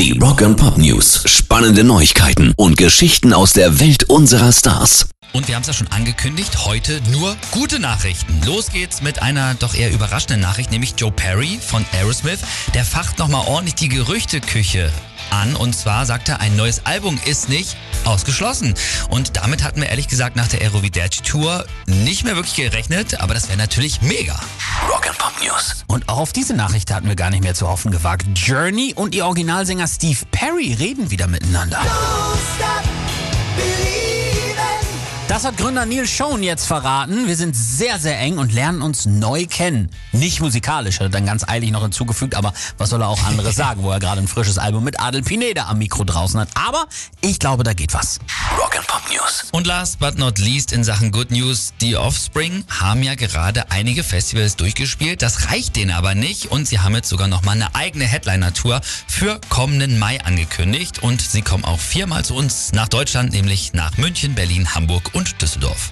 Die Rock and Pop News. Spannende Neuigkeiten und Geschichten aus der Welt unserer Stars. Und wir haben es ja schon angekündigt, heute nur gute Nachrichten. Los geht's mit einer doch eher überraschenden Nachricht, nämlich Joe Perry von Aerosmith. Der facht nochmal ordentlich die Gerüchteküche an. Und zwar sagt er, ein neues Album ist nicht ausgeschlossen. Und damit hatten wir ehrlich gesagt nach der Aeroviderci Tour nicht mehr wirklich gerechnet, aber das wäre natürlich mega. Rock and Pop News. Und auch auf diese Nachricht hatten wir gar nicht mehr zu hoffen gewagt. Journey und ihr Originalsänger Steve Perry reden wieder miteinander. Das hat Gründer Neil Schoen jetzt verraten. Wir sind sehr, sehr eng und lernen uns neu kennen. Nicht musikalisch, hat er dann ganz eilig noch hinzugefügt, aber was soll er auch anderes sagen, wo er gerade ein frisches Album mit Adel Pineda am Mikro draußen hat. Aber ich glaube, da geht was. Rock Pop News. Und last but not least in Sachen Good News, die Offspring haben ja gerade einige Festivals durchgespielt. Das reicht denen aber nicht und sie haben jetzt sogar nochmal eine eigene Headliner-Tour für kommenden Mai angekündigt. Und sie kommen auch viermal zu uns nach Deutschland, nämlich nach München, Berlin, Hamburg und Düsseldorf.